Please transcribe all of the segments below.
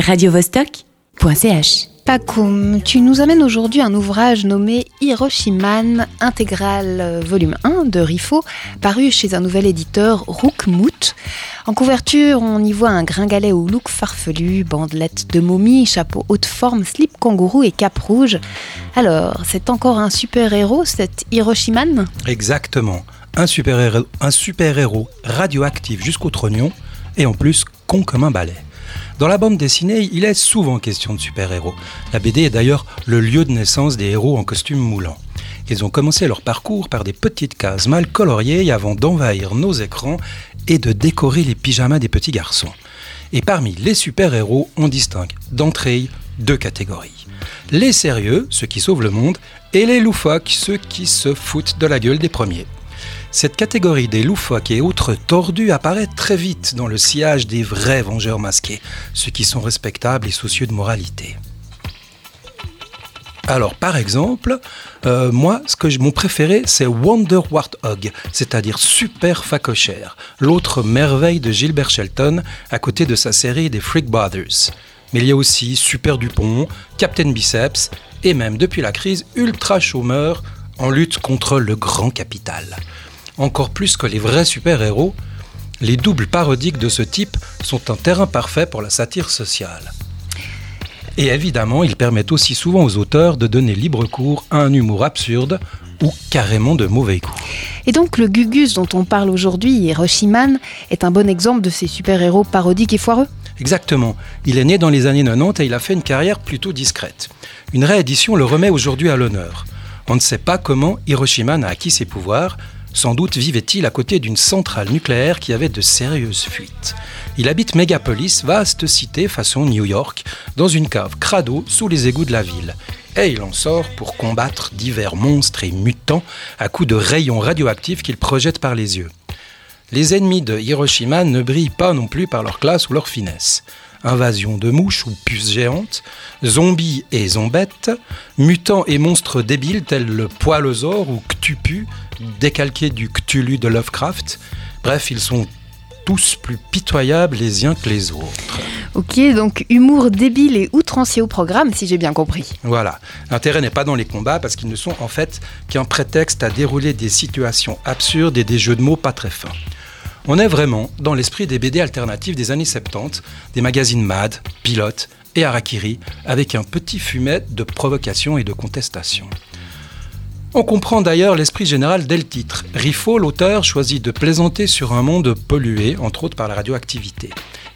radiovostok.ch Pacoum, tu nous amènes aujourd'hui un ouvrage nommé Hiroshiman intégral volume 1 de Rifo, paru chez un nouvel éditeur Roukmout. En couverture, on y voit un gringalet au look farfelu, bandelette de momie, chapeau haute forme, slip kangourou et cap rouge. Alors, c'est encore un super-héros, cet Hiroshiman Exactement. Un super-héros un super -héros radioactif jusqu'au trognon et en plus con comme un balai. Dans la bande dessinée, il est souvent question de super-héros. La BD est d'ailleurs le lieu de naissance des héros en costume moulant. Ils ont commencé leur parcours par des petites cases mal coloriées avant d'envahir nos écrans et de décorer les pyjamas des petits garçons. Et parmi les super-héros, on distingue d'entrée deux catégories. Les sérieux, ceux qui sauvent le monde, et les loufoques, ceux qui se foutent de la gueule des premiers. Cette catégorie des loufoques et autres tordus apparaît très vite dans le sillage des vrais vengeurs masqués, ceux qui sont respectables et soucieux de moralité. Alors, par exemple, euh, moi, ce que mon préféré, c'est Wonder Warthog, c'est-à-dire Super Facochère, l'autre merveille de Gilbert Shelton, à côté de sa série des Freak Brothers. Mais il y a aussi Super Dupont, Captain Biceps, et même depuis la crise, Ultra Chômeur, en lutte contre le grand capital encore plus que les vrais super-héros, les doubles parodiques de ce type sont un terrain parfait pour la satire sociale. Et évidemment, ils permettent aussi souvent aux auteurs de donner libre cours à un humour absurde ou carrément de mauvais goût. Et donc le Gugus dont on parle aujourd'hui, Hiroshima, est un bon exemple de ces super-héros parodiques et foireux? Exactement. Il est né dans les années 90 et il a fait une carrière plutôt discrète. Une réédition le remet aujourd'hui à l'honneur. On ne sait pas comment Hiroshima a acquis ses pouvoirs, sans doute vivait-il à côté d'une centrale nucléaire qui avait de sérieuses fuites. Il habite Megapolis, vaste cité façon New York, dans une cave crado sous les égouts de la ville. Et il en sort pour combattre divers monstres et mutants à coups de rayons radioactifs qu'il projette par les yeux. Les ennemis de Hiroshima ne brillent pas non plus par leur classe ou leur finesse invasion de mouches ou puces géantes, zombies et zombettes, mutants et monstres débiles tels le poilosaure ou Ctupu, décalqué du Cthulhu de Lovecraft. Bref, ils sont tous plus pitoyables les uns que les autres. Ok, donc humour débile et outrancier au programme, si j'ai bien compris. Voilà. L'intérêt n'est pas dans les combats parce qu'ils ne sont en fait qu'un prétexte à dérouler des situations absurdes et des jeux de mots pas très fins. On est vraiment dans l'esprit des BD alternatifs des années 70, des magazines Mad, Pilote et Harakiri, avec un petit fumet de provocation et de contestation. On comprend d'ailleurs l'esprit général dès le titre. Rifo, l'auteur, choisit de plaisanter sur un monde pollué, entre autres par la radioactivité.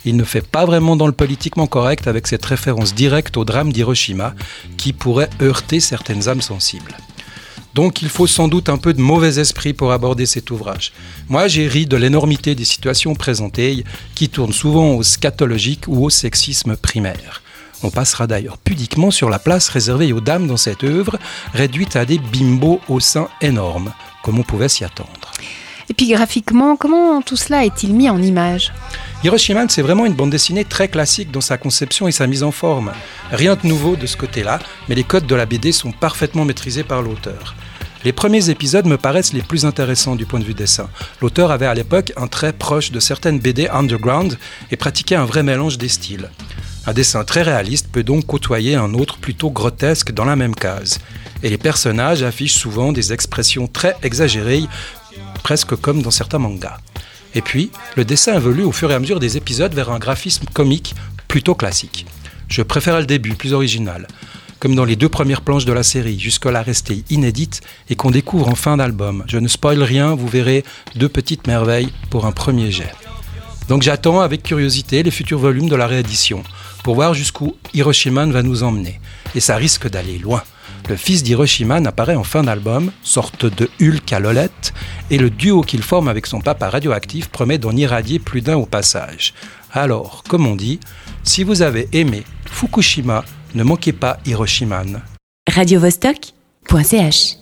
Il ne fait pas vraiment dans le politiquement correct avec cette référence directe au drame d'Hiroshima qui pourrait heurter certaines âmes sensibles. Donc il faut sans doute un peu de mauvais esprit pour aborder cet ouvrage. Moi j'ai ri de l'énormité des situations présentées qui tournent souvent au scatologique ou au sexisme primaire. On passera d'ailleurs pudiquement sur la place réservée aux dames dans cette œuvre, réduite à des bimbos au sein énormes, comme on pouvait s'y attendre. Et puis graphiquement, comment tout cela est-il mis en image? Hiroshima, c'est vraiment une bande dessinée très classique dans sa conception et sa mise en forme. Rien de nouveau de ce côté-là, mais les codes de la BD sont parfaitement maîtrisés par l'auteur. Les premiers épisodes me paraissent les plus intéressants du point de vue dessin. L'auteur avait à l'époque un trait proche de certaines BD underground et pratiquait un vrai mélange des styles. Un dessin très réaliste peut donc côtoyer un autre plutôt grotesque dans la même case. Et les personnages affichent souvent des expressions très exagérées, presque comme dans certains mangas. Et puis, le dessin évolue au fur et à mesure des épisodes vers un graphisme comique plutôt classique. Je préfère le début, plus original comme dans les deux premières planches de la série, jusque-là restées inédites et qu'on découvre en fin d'album. Je ne spoil rien, vous verrez deux petites merveilles pour un premier jet. Donc j'attends avec curiosité les futurs volumes de la réédition pour voir jusqu'où Hiroshima va nous emmener. Et ça risque d'aller loin. Le fils d'Hiroshima apparaît en fin d'album, sorte de Hulk à Lolette, et le duo qu'il forme avec son papa radioactif promet d'en irradier plus d'un au passage. Alors, comme on dit, si vous avez aimé Fukushima, ne manquez pas Hiroshima. radiovostok.ch